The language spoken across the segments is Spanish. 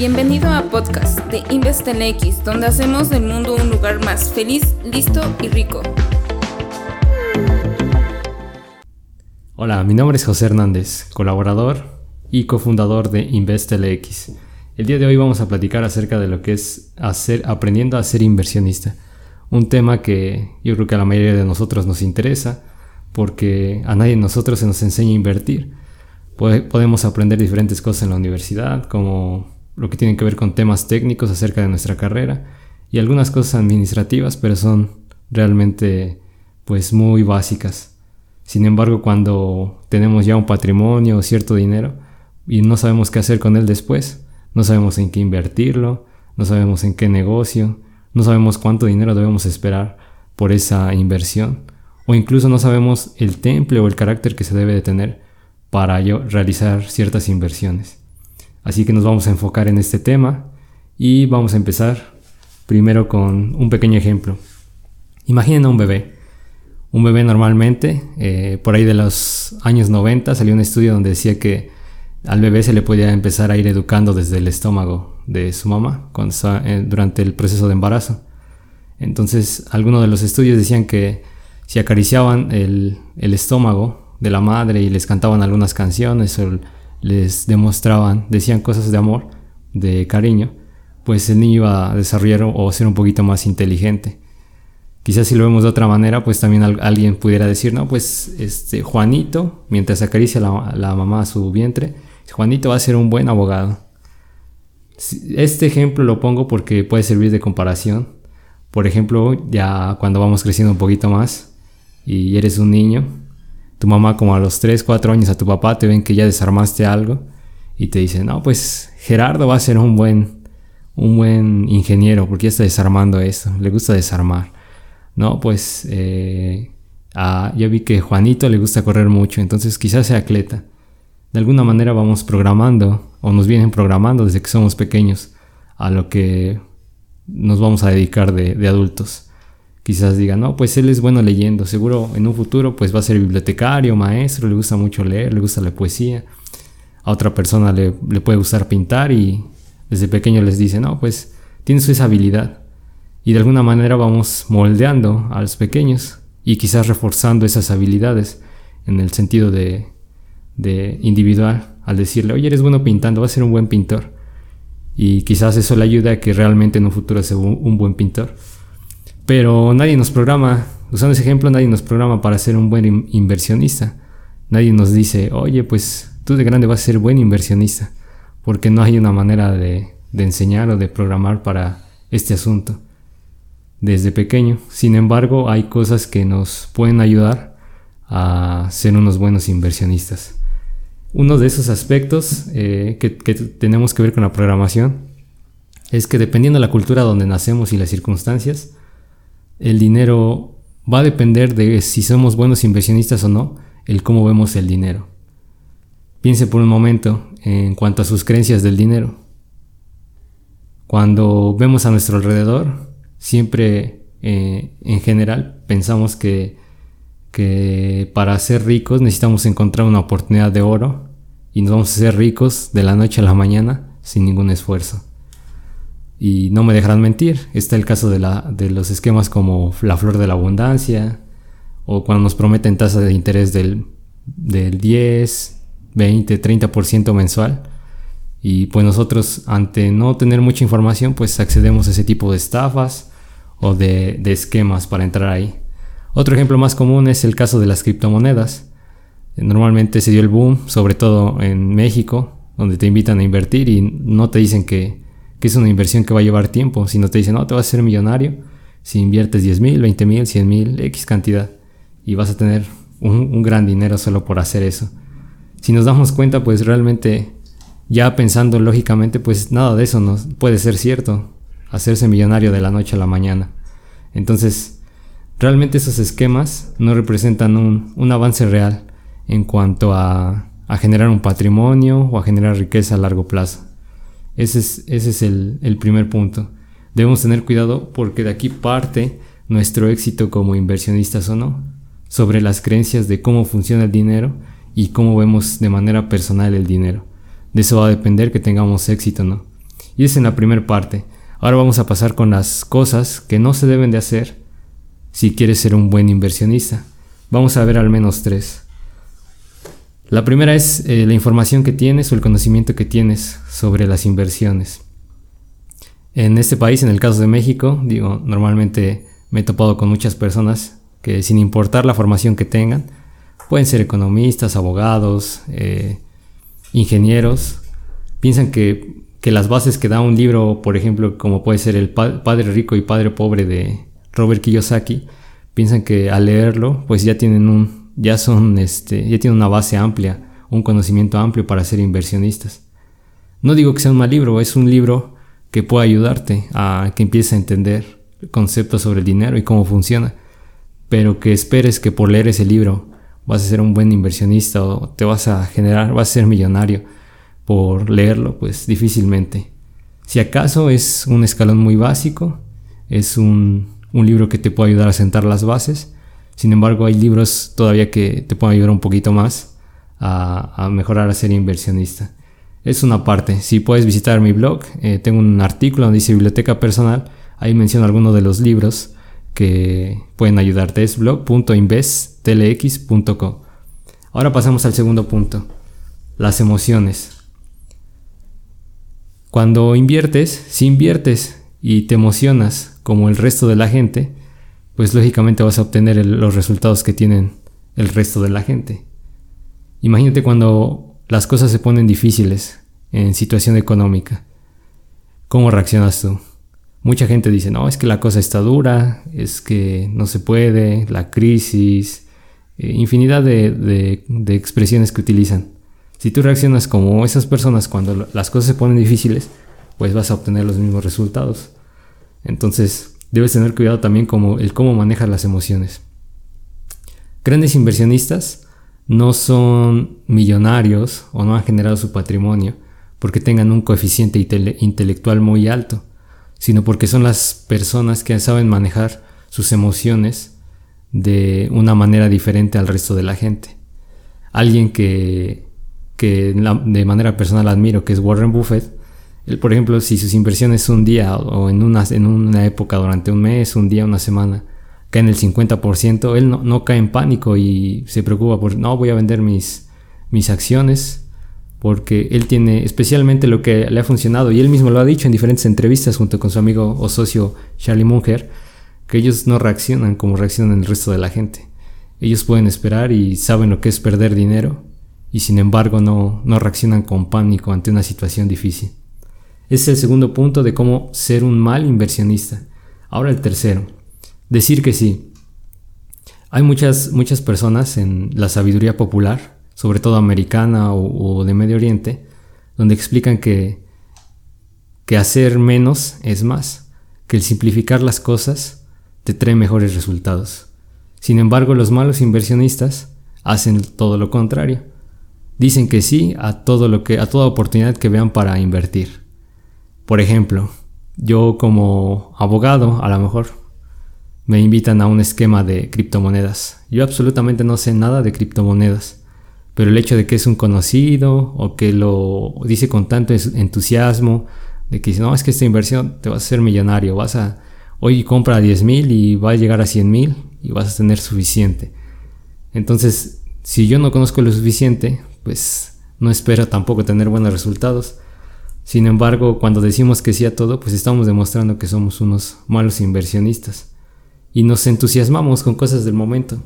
Bienvenido a podcast de InvestLX, donde hacemos del mundo un lugar más feliz, listo y rico. Hola, mi nombre es José Hernández, colaborador y cofundador de InvestLX. El día de hoy vamos a platicar acerca de lo que es hacer, aprendiendo a ser inversionista. Un tema que yo creo que a la mayoría de nosotros nos interesa porque a nadie de nosotros se nos enseña a invertir. Podemos aprender diferentes cosas en la universidad, como lo que tiene que ver con temas técnicos acerca de nuestra carrera y algunas cosas administrativas, pero son realmente pues muy básicas. Sin embargo, cuando tenemos ya un patrimonio o cierto dinero y no sabemos qué hacer con él después, no sabemos en qué invertirlo, no sabemos en qué negocio, no sabemos cuánto dinero debemos esperar por esa inversión, o incluso no sabemos el temple o el carácter que se debe de tener para realizar ciertas inversiones. Así que nos vamos a enfocar en este tema y vamos a empezar primero con un pequeño ejemplo. Imaginen a un bebé. Un bebé normalmente, eh, por ahí de los años 90 salió un estudio donde decía que al bebé se le podía empezar a ir educando desde el estómago de su mamá eh, durante el proceso de embarazo. Entonces, algunos de los estudios decían que si acariciaban el, el estómago de la madre y les cantaban algunas canciones les demostraban, decían cosas de amor, de cariño, pues el niño iba a desarrollar o ser un poquito más inteligente. Quizás si lo vemos de otra manera, pues también alguien pudiera decir, no, pues este Juanito, mientras acaricia la, la mamá a su vientre, Juanito va a ser un buen abogado. Este ejemplo lo pongo porque puede servir de comparación. Por ejemplo, ya cuando vamos creciendo un poquito más y eres un niño, tu mamá como a los 3, 4 años a tu papá te ven que ya desarmaste algo y te dicen, no, pues Gerardo va a ser un buen, un buen ingeniero porque ya está desarmando esto, le gusta desarmar. No, pues eh, ya vi que Juanito le gusta correr mucho, entonces quizás sea atleta. De alguna manera vamos programando o nos vienen programando desde que somos pequeños a lo que nos vamos a dedicar de, de adultos quizás digan, no, pues él es bueno leyendo, seguro en un futuro pues va a ser bibliotecario, maestro, le gusta mucho leer, le gusta la poesía. A otra persona le, puede gustar pintar y desde pequeño les dice, no, pues tienes esa habilidad. Y de alguna manera vamos moldeando a los pequeños y quizás reforzando esas habilidades en el sentido de, de individual, al decirle, oye, eres bueno pintando, vas a ser un buen pintor. Y quizás eso le ayude a que realmente en un futuro sea un buen pintor. Pero nadie nos programa, usando ese ejemplo, nadie nos programa para ser un buen inversionista. Nadie nos dice, oye, pues tú de grande vas a ser buen inversionista, porque no hay una manera de, enseñar o de programar para este asunto desde pequeño. Sin embargo, hay cosas que nos pueden ayudar a ser unos buenos inversionistas. Uno de esos aspectos eh, que, que, tenemos que ver con la programación es que dependiendo de la cultura donde nacemos y las circunstancias, el dinero va a depender de si somos buenos inversionistas o no, el cómo vemos el dinero. Piense por un momento en cuanto a sus creencias del dinero. Cuando vemos a nuestro alrededor, siempre eh, en general pensamos que, que para ser ricos necesitamos encontrar una oportunidad de oro y nos vamos a ser ricos de la noche a la mañana sin ningún esfuerzo. Y no me dejarán mentir, está el caso de, la, de los esquemas como la flor de la abundancia, o cuando nos prometen tasas de interés del, del 10, 20, 30% mensual. Y pues nosotros, ante no tener mucha información, pues accedemos a ese tipo de estafas o de, de esquemas para entrar ahí. Otro ejemplo más común es el caso de las criptomonedas. Normalmente se dio el boom, sobre todo en México, donde te invitan a invertir y no te dicen que que es una inversión que va a llevar tiempo. Si no te dicen, no, te vas a ser millonario si inviertes 10 mil, 20 mil, 100 mil, X cantidad. Y vas a tener un, gran dinero solo por hacer eso. Si nos damos cuenta, pues realmente, ya pensando lógicamente, pues nada de eso no puede ser cierto. Hacerse millonario de la noche a la mañana. Entonces, realmente esos esquemas no representan un, avance real en cuanto a generar un patrimonio o a generar riqueza a largo plazo. Ese es, el, primer punto. Debemos tener cuidado porque de aquí parte nuestro éxito como inversionistas o no, sobre las creencias de cómo funciona el dinero y cómo vemos de manera personal el dinero. De eso va a depender que tengamos éxito o no. Y es en la primera parte. Ahora vamos a pasar con las cosas que no se deben de hacer si quieres ser un buen inversionista. Vamos a ver al menos tres. La primera es eh, la información que tienes o el conocimiento que tienes sobre las inversiones. En este país, en el caso de México, digo, normalmente me he topado con muchas personas que sin importar la formación que tengan, pueden ser economistas, abogados, eh, ingenieros, piensan que, que, las bases que da un libro, por ejemplo, como puede ser El Padre Rico y Padre Pobre de Robert Kiyosaki, piensan que al leerlo, pues ya tienen un, ya son, este, ya tienen una base amplia, un conocimiento amplio para ser inversionistas. No digo que sea un mal libro, es un libro que pueda ayudarte a que empieces a entender conceptos sobre el dinero y cómo funciona, pero que esperes que por leer ese libro vas a ser un buen inversionista o te vas a generar, vas a ser millonario por leerlo, pues difícilmente. Si acaso es un escalón muy básico, es un, un libro que te puede ayudar a sentar las bases, sin embargo hay libros todavía que te pueden ayudar un poquito más a, mejorar a ser inversionista es una parte. Si puedes visitar mi blog, eh, tengo un artículo donde dice biblioteca personal. Ahí menciono algunos de los libros que pueden ayudarte. Es blog.investlx.com. Ahora pasamos al segundo punto. Las emociones. Cuando inviertes, si inviertes y te emocionas como el resto de la gente, pues lógicamente vas a obtener los resultados que tienen el resto de la gente. Imagínate cuando las cosas se ponen difíciles en situación económica. ¿Cómo reaccionas tú? Mucha gente dice, no, es que la cosa está dura, es que no se puede, la crisis, eh, infinidad de, expresiones que utilizan. Si tú reaccionas como esas personas cuando las cosas se ponen difíciles, pues vas a obtener los mismos resultados. Entonces, debes tener cuidado también como el cómo manejas las emociones. Grandes inversionistas no son millonarios o no han generado su patrimonio porque tengan un coeficiente intelectual muy alto, sino porque son las personas que saben manejar sus emociones de una manera diferente al resto de la gente. Alguien que, de manera personal admiro, que es Warren Buffett, por ejemplo, si sus inversiones un día o en una, en una época durante un mes, un día, una semana, cae en el 50%, él no, cae en pánico y se preocupa por, no, voy a vender mis, mis acciones, porque él tiene especialmente lo que le ha funcionado, y él mismo lo ha dicho en diferentes entrevistas junto con su amigo o socio Charlie Munger, que ellos no reaccionan como reaccionan el resto de la gente. Ellos pueden esperar y saben lo que es perder dinero, y sin embargo no, no reaccionan con pánico ante una situación difícil. Es el segundo punto de cómo ser un mal inversionista. Ahora el tercero decir que sí. Hay muchas, muchas personas en la sabiduría popular, sobre todo americana o, de Medio Oriente, donde explican que, que hacer menos es más, que el simplificar las cosas te trae mejores resultados. Sin embargo, los malos inversionistas hacen todo lo contrario. Dicen que sí a todo lo que a toda oportunidad que vean para invertir. Por ejemplo, yo como abogado, a lo mejor me invitan a un esquema de criptomonedas. Yo absolutamente no sé nada de criptomonedas, pero el hecho de que es un conocido o que lo dice con tanto entusiasmo, de que dice, no, es que esta inversión te vas a hacer millonario, vas a, hoy compra 10 mil y va a llegar a 100 mil y vas a tener suficiente. Entonces, si yo no conozco lo suficiente, pues no espero tampoco tener buenos resultados. Sin embargo, cuando decimos que sí a todo, pues estamos demostrando que somos unos malos inversionistas y nos entusiasmamos con cosas del momento.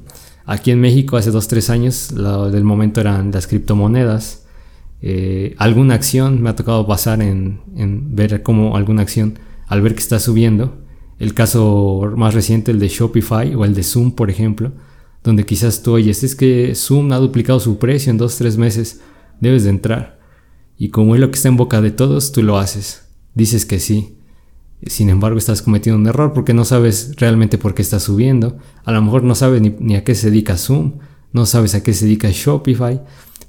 Aquí en México hace 2-3 años lo del momento eran las criptomonedas. Eh, alguna acción me ha tocado pasar en, ver cómo alguna acción al ver que está subiendo. El caso más reciente, el de Shopify o el de Zoom, por ejemplo, donde quizás tú oyes, es que Zoom ha duplicado su precio en 2-3 meses, debes de entrar. Y como es lo que está en boca de todos, tú lo haces. Dices que sí. Sin embargo, estás cometiendo un error porque no sabes realmente por qué estás subiendo. A lo mejor no sabes ni, a qué se dedica Zoom, no sabes a qué se dedica Shopify,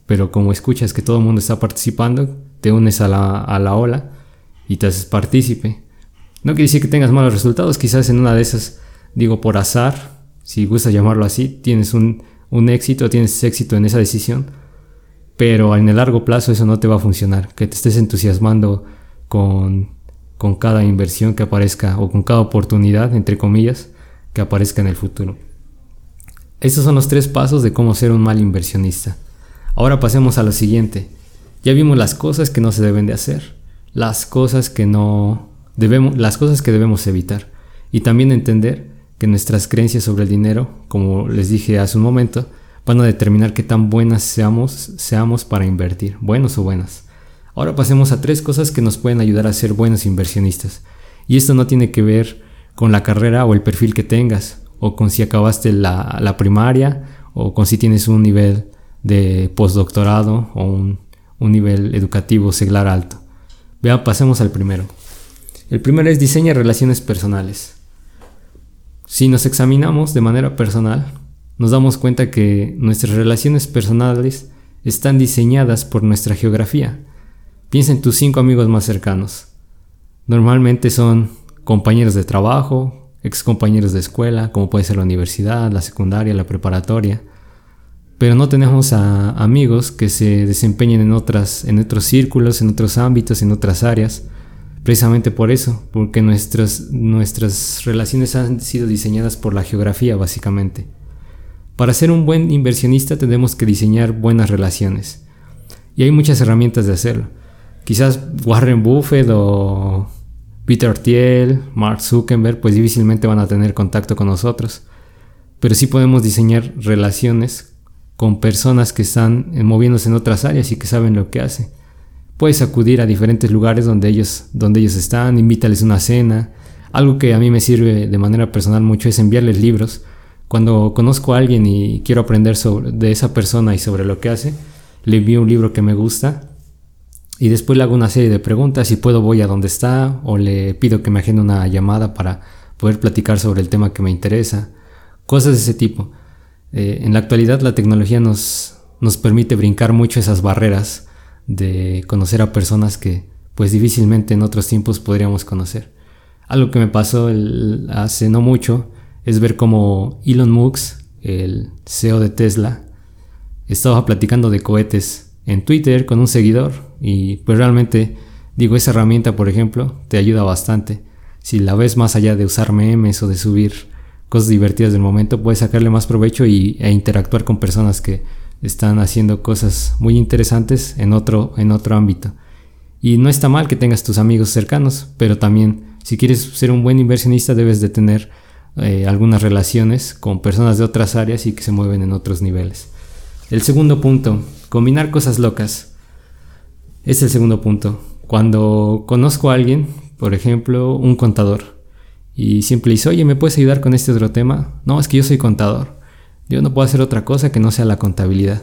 pero como escuchas que todo el mundo está participando, te unes a la, a la ola y te haces partícipe. No quiere decir que tengas malos resultados, quizás en una de esas, digo por azar, si gusta llamarlo así, tienes un, un éxito, tienes éxito en esa decisión, pero en el largo plazo eso no te va a funcionar. Que te estés entusiasmando con con cada inversión que aparezca o con cada oportunidad, entre comillas, que aparezca en el futuro. Estos son los tres pasos de cómo ser un mal inversionista. Ahora pasemos a lo siguiente. Ya vimos las cosas que no se deben de hacer, las cosas que no debemos, las cosas que debemos evitar y también entender que nuestras creencias sobre el dinero, como les dije hace un momento, van a determinar qué tan buenas seamos, seamos para invertir, buenos o buenas. Ahora pasemos a tres cosas que nos pueden ayudar a ser buenos inversionistas. Y esto no tiene que ver con la carrera o el perfil que tengas, o con si acabaste la, primaria, o con si tienes un nivel de postdoctorado o un, un nivel educativo seglar alto. Vea, pasemos al primero. El primero es diseña relaciones personales. Si nos examinamos de manera personal, nos damos cuenta que nuestras relaciones personales están diseñadas por nuestra geografía. Piensa en tus cinco amigos más cercanos. Normalmente son compañeros de trabajo, ex compañeros de escuela, como puede ser la universidad, la secundaria, la preparatoria. Pero no tenemos a amigos que se desempeñen en, otras, en otros círculos, en otros ámbitos, en otras áreas. Precisamente por eso, porque nuestras, nuestras relaciones han sido diseñadas por la geografía básicamente. Para ser un buen inversionista tenemos que diseñar buenas relaciones. Y hay muchas herramientas de hacerlo. Quizás Warren Buffett o Peter Thiel, Mark Zuckerberg, pues difícilmente van a tener contacto con nosotros. Pero sí podemos diseñar relaciones con personas que están moviéndose en otras áreas y que saben lo que hacen. Puedes acudir a diferentes lugares donde ellos, donde ellos están, invítales una cena. Algo que a mí me sirve de manera personal mucho es enviarles libros. Cuando conozco a alguien y quiero aprender sobre, de esa persona y sobre lo que hace, le envío un libro que me gusta y después le hago una serie de preguntas. Si puedo, voy a donde está o le pido que me agende una llamada para poder platicar sobre el tema que me interesa. Cosas de ese tipo. Eh, en la actualidad, la tecnología nos, nos permite brincar mucho esas barreras de conocer a personas que, pues, difícilmente en otros tiempos podríamos conocer. Algo que me pasó hace no mucho es ver cómo Elon Musk, el CEO de Tesla, estaba platicando de cohetes en Twitter con un seguidor y pues realmente digo esa herramienta por ejemplo te ayuda bastante. Si la ves más allá de usar memes o de subir cosas divertidas del momento puedes sacarle más provecho y, e interactuar con personas que están haciendo cosas muy interesantes en otro, en otro ámbito. Y no está mal que tengas tus amigos cercanos, pero también si quieres ser un buen inversionista debes de tener eh, algunas relaciones con personas de otras áreas y que se mueven en otros niveles. El segundo punto, combinar cosas locas. Es el segundo punto. Cuando conozco a alguien, por ejemplo, un contador, y siempre dice, oye, ¿me puedes ayudar con este otro tema? No, es que yo soy contador. Yo no puedo hacer otra cosa que no sea la contabilidad.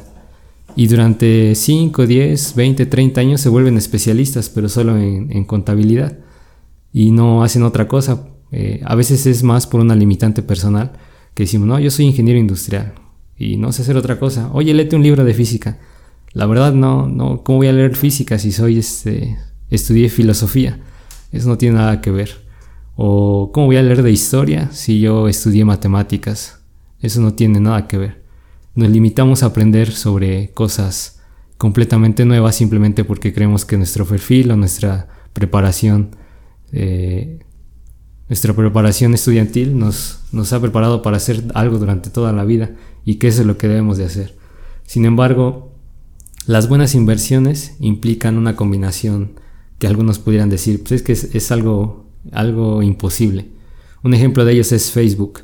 Y durante 5, 10, 20, 30 años se vuelven especialistas, pero solo en, contabilidad. Y no hacen otra cosa. Eh, a veces es más por una limitante personal que decimos, no, yo soy ingeniero industrial y no sé hacer otra cosa. Oye, léete un libro de física. La verdad no, no, ¿cómo voy a leer física si soy este, estudié filosofía? Eso no tiene nada que ver. O ¿cómo voy a leer de historia si yo estudié matemáticas? Eso no tiene nada que ver. Nos limitamos a aprender sobre cosas completamente nuevas simplemente porque creemos que nuestro perfil o nuestra preparación eh, nuestra preparación estudiantil nos, nos ha preparado para hacer algo durante toda la vida y que eso es lo que debemos de hacer. Sin embargo, las buenas inversiones implican una combinación que algunos pudieran decir, pues es que es, algo, algo imposible. Un ejemplo de ellos es Facebook.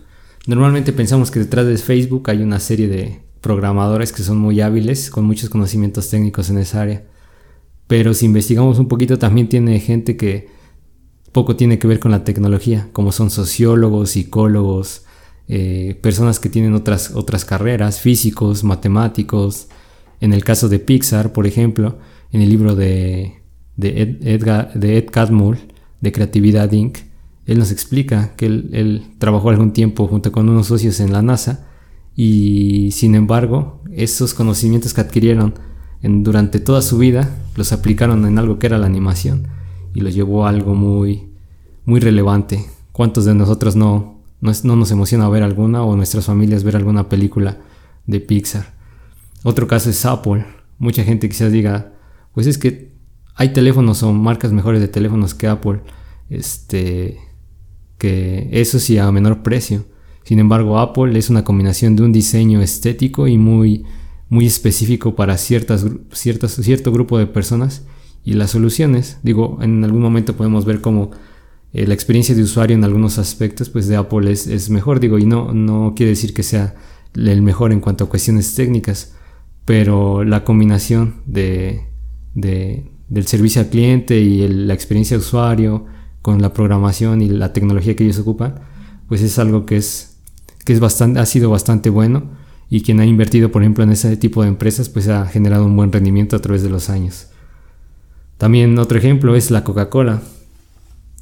Normalmente pensamos que detrás de Facebook hay una serie de programadores que son muy hábiles, con muchos conocimientos técnicos en esa área. Pero si investigamos un poquito, también tiene gente que poco tiene que ver con la tecnología, como son sociólogos, psicólogos, eh, personas que tienen otras, otras carreras, físicos, matemáticos. En el caso de Pixar, por ejemplo, en el libro de, de, Ed, Edgar, de Ed Catmull, de Creatividad Inc., él nos explica que él, trabajó algún tiempo junto con unos socios en la NASA y sin embargo esos conocimientos que adquirieron durante toda su vida los aplicaron en algo que era la animación y los llevó a algo muy, muy relevante. ¿Cuántos de nosotros no, no, nos emociona ver alguna o nuestras familias ver alguna película de Pixar. Otro caso es Apple. Mucha gente quizás diga, pues es que hay teléfonos o marcas mejores de teléfonos que Apple. este, que eso sí a menor precio. Sin embargo, Apple es una combinación de un diseño estético y muy, muy específico para ciertas, ciertas, cierto grupo de personas y las soluciones. Digo, en algún momento podemos ver cómo eh, la experiencia de usuario en algunos aspectos pues de Apple es, es, mejor, digo, y no, no quiere decir que sea el mejor en cuanto a cuestiones técnicas, pero la combinación de, de del servicio al cliente y la experiencia de usuario con la programación y la tecnología que ellos ocupan, pues es algo que es, que es bastante, ha sido bastante bueno y quien ha invertido, por ejemplo, en ese tipo de empresas, pues ha generado un buen rendimiento a través de los años. También otro ejemplo es la Coca-Cola.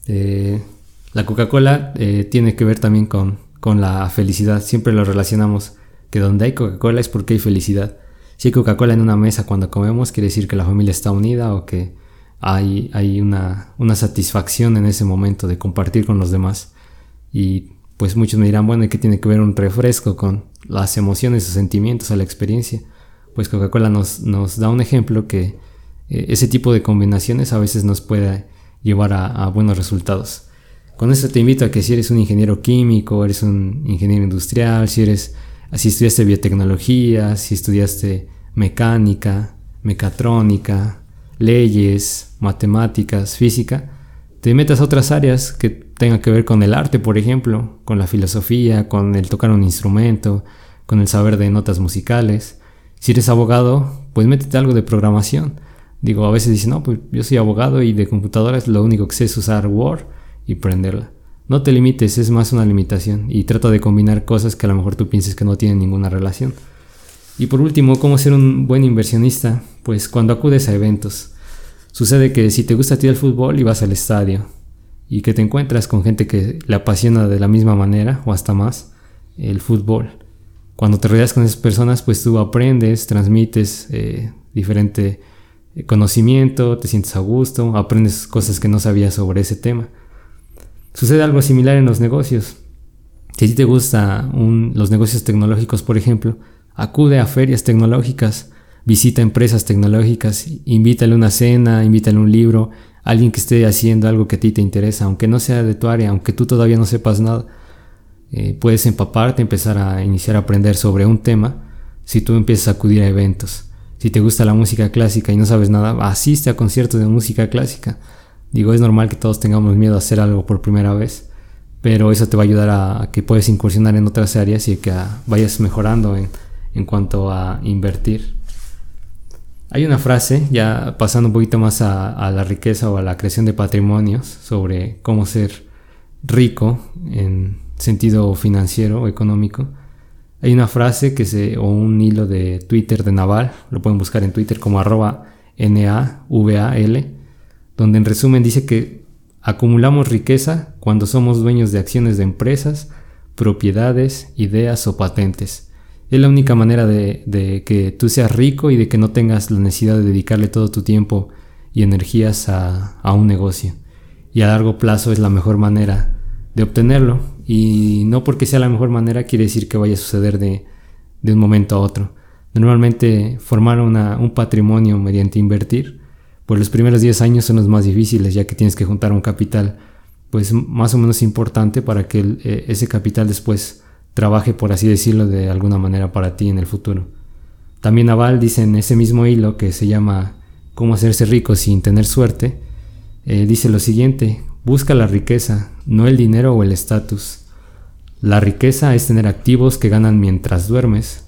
Eh, la Coca-Cola eh, tiene que ver también con, con la felicidad. Siempre lo relacionamos que donde hay Coca-Cola es porque hay felicidad. Si hay Coca-Cola en una mesa cuando comemos, quiere decir que la familia está unida o que hay, hay una, una, satisfacción en ese momento de compartir con los demás. Y pues muchos me dirán, bueno, ¿y qué tiene que ver un refresco con las emociones o sentimientos a la experiencia? Pues Coca-Cola nos, nos, da un ejemplo que ese tipo de combinaciones a veces nos puede llevar a, buenos resultados. Con esto te invito a que si eres un ingeniero químico, eres un ingeniero industrial, si eres si estudiaste biotecnología, si estudiaste mecánica, mecatrónica, leyes, matemáticas, física, te metas a otras áreas que tengan que ver con el arte, por ejemplo, con la filosofía, con el tocar un instrumento, con el saber de notas musicales. Si eres abogado, pues métete algo de programación. Digo, a veces dicen, no, pues yo soy abogado y de computadoras lo único que sé es usar Word y prenderla. No te limites, es más una limitación y trata de combinar cosas que a lo mejor tú pienses que no tienen ninguna relación. Y por último, ¿cómo ser un buen inversionista? Pues cuando acudes a eventos. Sucede que si te gusta a ti el fútbol y vas al estadio y que te encuentras con gente que le apasiona de la misma manera o hasta más el fútbol. Cuando te rodeas con esas personas, pues tú aprendes, transmites eh, diferente conocimiento, te sientes a gusto, aprendes cosas que no sabías sobre ese tema. Sucede algo similar en los negocios. Si a ti te gustan los negocios tecnológicos, por ejemplo, acude a ferias tecnológicas, visita empresas tecnológicas, invítale una cena, invítale un libro, alguien que esté haciendo algo que a ti te interesa, aunque no sea de tu área, aunque tú todavía no sepas nada. Eh, puedes empaparte, empezar a iniciar a aprender sobre un tema si tú empiezas a acudir a eventos. Si te gusta la música clásica y no sabes nada, asiste a conciertos de música clásica. Digo, es normal que todos tengamos miedo a hacer algo por primera vez, pero eso te va a ayudar a, que puedes incursionar en otras áreas y que vayas mejorando en, en cuanto a invertir. Hay una frase, ya pasando un poquito más a, a, la riqueza o a la creación de patrimonios, sobre cómo ser rico en sentido financiero o económico. Hay una frase que se, o un hilo de Twitter de Naval, lo pueden buscar en Twitter como arroba N-A-V-A-L, donde en resumen dice que acumulamos riqueza cuando somos dueños de acciones de empresas, propiedades, ideas o patentes. Es la única manera de, que tú seas rico y de que no tengas la necesidad de dedicarle todo tu tiempo y energías a, un negocio. Y a largo plazo es la mejor manera de obtenerlo. Y no porque sea la mejor manera quiere decir que vaya a suceder de, un momento a otro. Normalmente formar un patrimonio mediante invertir pues los primeros 10 años son los más difíciles, ya que tienes que juntar un capital pues más o menos importante para que eh, ese capital después trabaje, por así decirlo, de alguna manera para ti en el futuro. También Naval dice en ese mismo hilo que se llama Cómo hacerse rico sin tener suerte, eh, dice lo siguiente, busca la riqueza, no el dinero o el estatus. La riqueza es tener activos que ganan mientras duermes.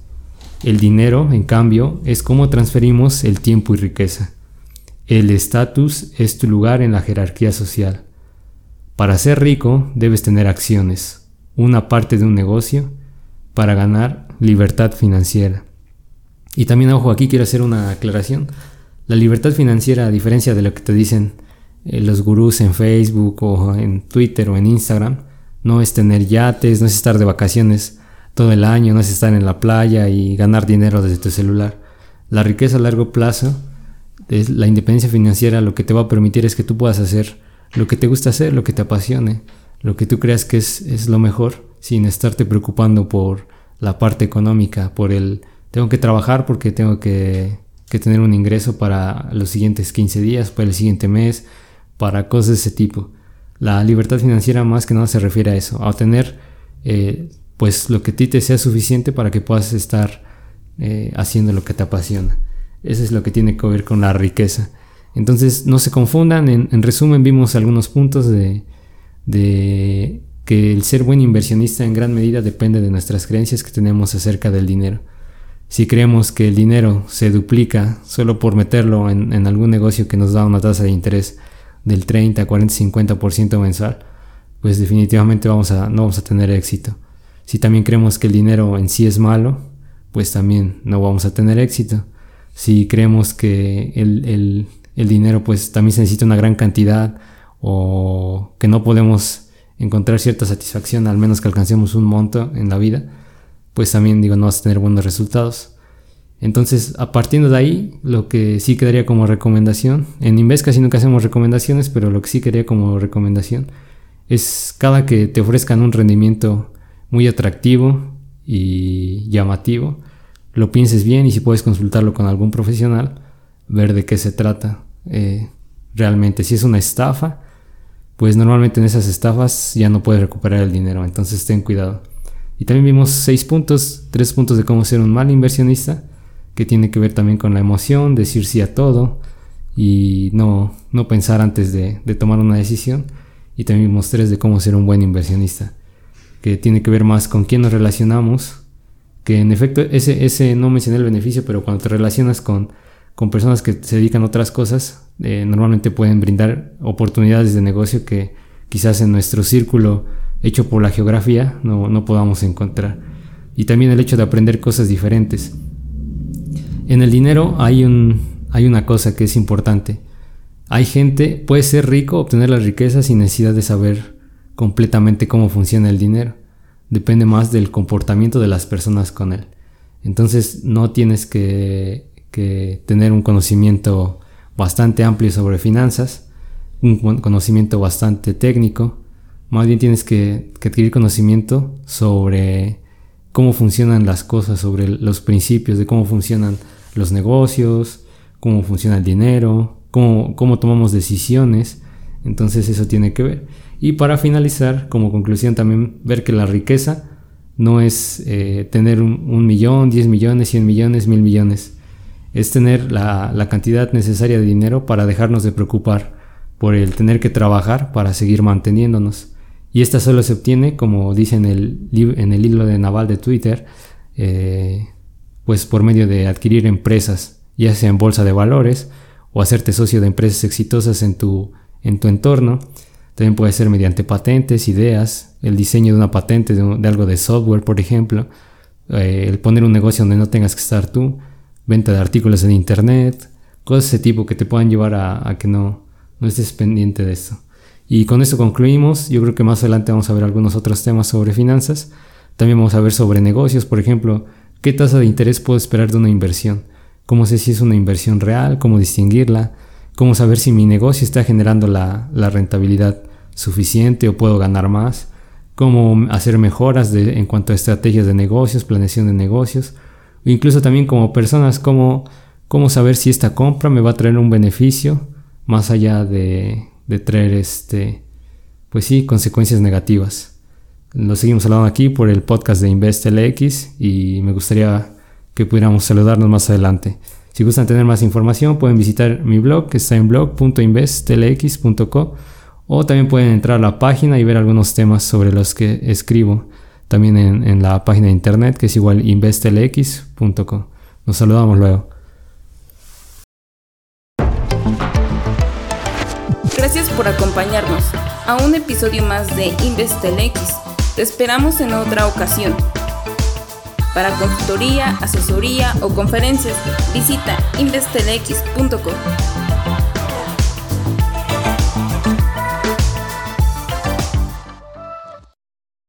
El dinero, en cambio, es cómo transferimos el tiempo y riqueza. El estatus es tu lugar en la jerarquía social. Para ser rico debes tener acciones, una parte de un negocio, para ganar libertad financiera. Y también, ojo, aquí quiero hacer una aclaración. La libertad financiera, a diferencia de lo que te dicen eh, los gurús en Facebook o en Twitter o en Instagram, no es tener yates, no es estar de vacaciones todo el año, no es estar en la playa y ganar dinero desde tu celular. La riqueza a largo plazo la independencia financiera lo que te va a permitir es que tú puedas hacer lo que te gusta hacer, lo que te apasione, lo que tú creas que es, es lo mejor, sin estarte preocupando por la parte económica, por el tengo que trabajar porque tengo que, que tener un ingreso para los siguientes 15 días, para el siguiente mes, para cosas de ese tipo. La libertad financiera más que nada se refiere a eso, a obtener eh, pues lo que a ti te sea suficiente para que puedas estar eh, haciendo lo que te apasiona. Eso es lo que tiene que ver con la riqueza. Entonces no se confundan, en, resumen vimos algunos puntos de, de que el ser buen inversionista en gran medida depende de nuestras creencias que tenemos acerca del dinero. Si creemos que el dinero se duplica solo por meterlo en, en algún negocio que nos da una tasa de interés del 30, 40, 50% mensual, pues definitivamente vamos a, no vamos a tener éxito. Si también creemos que el dinero en sí es malo, pues también no vamos a tener éxito. Si creemos que el, dinero pues también se necesita una gran cantidad o que no podemos encontrar cierta satisfacción al menos que alcancemos un monto en la vida, pues también digo no vas a tener buenos resultados. Entonces, a partir de ahí, lo que sí quedaría como recomendación, en Inves casi nunca hacemos recomendaciones, pero lo que sí quedaría como recomendación es cada que te ofrezcan un rendimiento muy atractivo y llamativo, lo pienses bien y si puedes consultarlo con algún profesional, ver de qué se trata eh, realmente. Si es una estafa, pues normalmente en esas estafas ya no puedes recuperar el dinero, entonces ten cuidado. Y también vimos seis puntos, tres puntos de cómo ser un mal inversionista que tiene que ver también con la emoción, decir sí a todo y no, no pensar antes de, tomar una decisión. Y también vimos tres de cómo ser un buen inversionista, que tiene que ver más con quién nos relacionamos, que en efecto ese, ese no mencioné el beneficio, pero cuando te relacionas con, con personas que se dedican a otras cosas, eh, normalmente pueden brindar oportunidades de negocio que quizás en nuestro círculo hecho por la geografía no, no podamos encontrar. Y también el hecho de aprender cosas diferentes. En el dinero hay, un, hay una cosa que es importante. Hay gente, puede ser rico, obtener la riqueza sin necesidad de saber completamente cómo funciona el dinero. Depende más del comportamiento de las personas con él. Entonces no tienes que, tener un conocimiento bastante amplio sobre finanzas, un conocimiento bastante técnico. Más bien tienes que, que adquirir conocimiento sobre cómo funcionan las cosas, sobre los principios de cómo funcionan los negocios, cómo funciona el dinero, cómo, cómo tomamos decisiones. Entonces eso tiene que ver. Y para finalizar, como conclusión también ver que la riqueza no es eh, tener un, millón, diez millones, cien millones, mil millones. Es tener la, la, cantidad necesaria de dinero para dejarnos de preocupar por el tener que trabajar para seguir manteniéndonos. Y esta solo se obtiene, como dice en el, en el hilo de Naval de Twitter, eh, pues por medio de adquirir empresas, ya sea en bolsa de valores o hacerte socio de empresas exitosas en tu, en tu entorno. También puede ser mediante patentes, ideas, el diseño de una patente de, algo de software, por ejemplo, eh, el poner un negocio donde no tengas que estar tú, venta de artículos en internet, cosas de ese tipo que te puedan llevar a, que no, no estés pendiente de eso. Y con eso concluimos. Yo creo que más adelante vamos a ver algunos otros temas sobre finanzas. También vamos a ver sobre negocios, por ejemplo, ¿Qué tasa de interés puedo esperar de una inversión? ¿Cómo sé si es una inversión real? ¿Cómo distinguirla? ¿Cómo saber si mi negocio está generando la, rentabilidad suficiente o puedo ganar más? ¿Cómo hacer mejoras en cuanto a estrategias de negocios, planeación de negocios? O incluso también como personas, ¿cómo, saber si esta compra me va a traer un beneficio más allá de, de traer este, pues sí, consecuencias negativas. Lo seguimos hablando aquí por el podcast de InvestLX y me gustaría que pudiéramos saludarnos más adelante. Si gustan tener más información pueden visitar mi blog que está en blog.investlx.co o también pueden entrar a la página y ver algunos temas sobre los que escribo también en, la página de internet que es igual investlx.co. Nos saludamos luego. Gracias por acompañarnos a un episodio más de InvestelX te esperamos en otra ocasión. Para consultoría, asesoría o conferencias, visita investelex.com.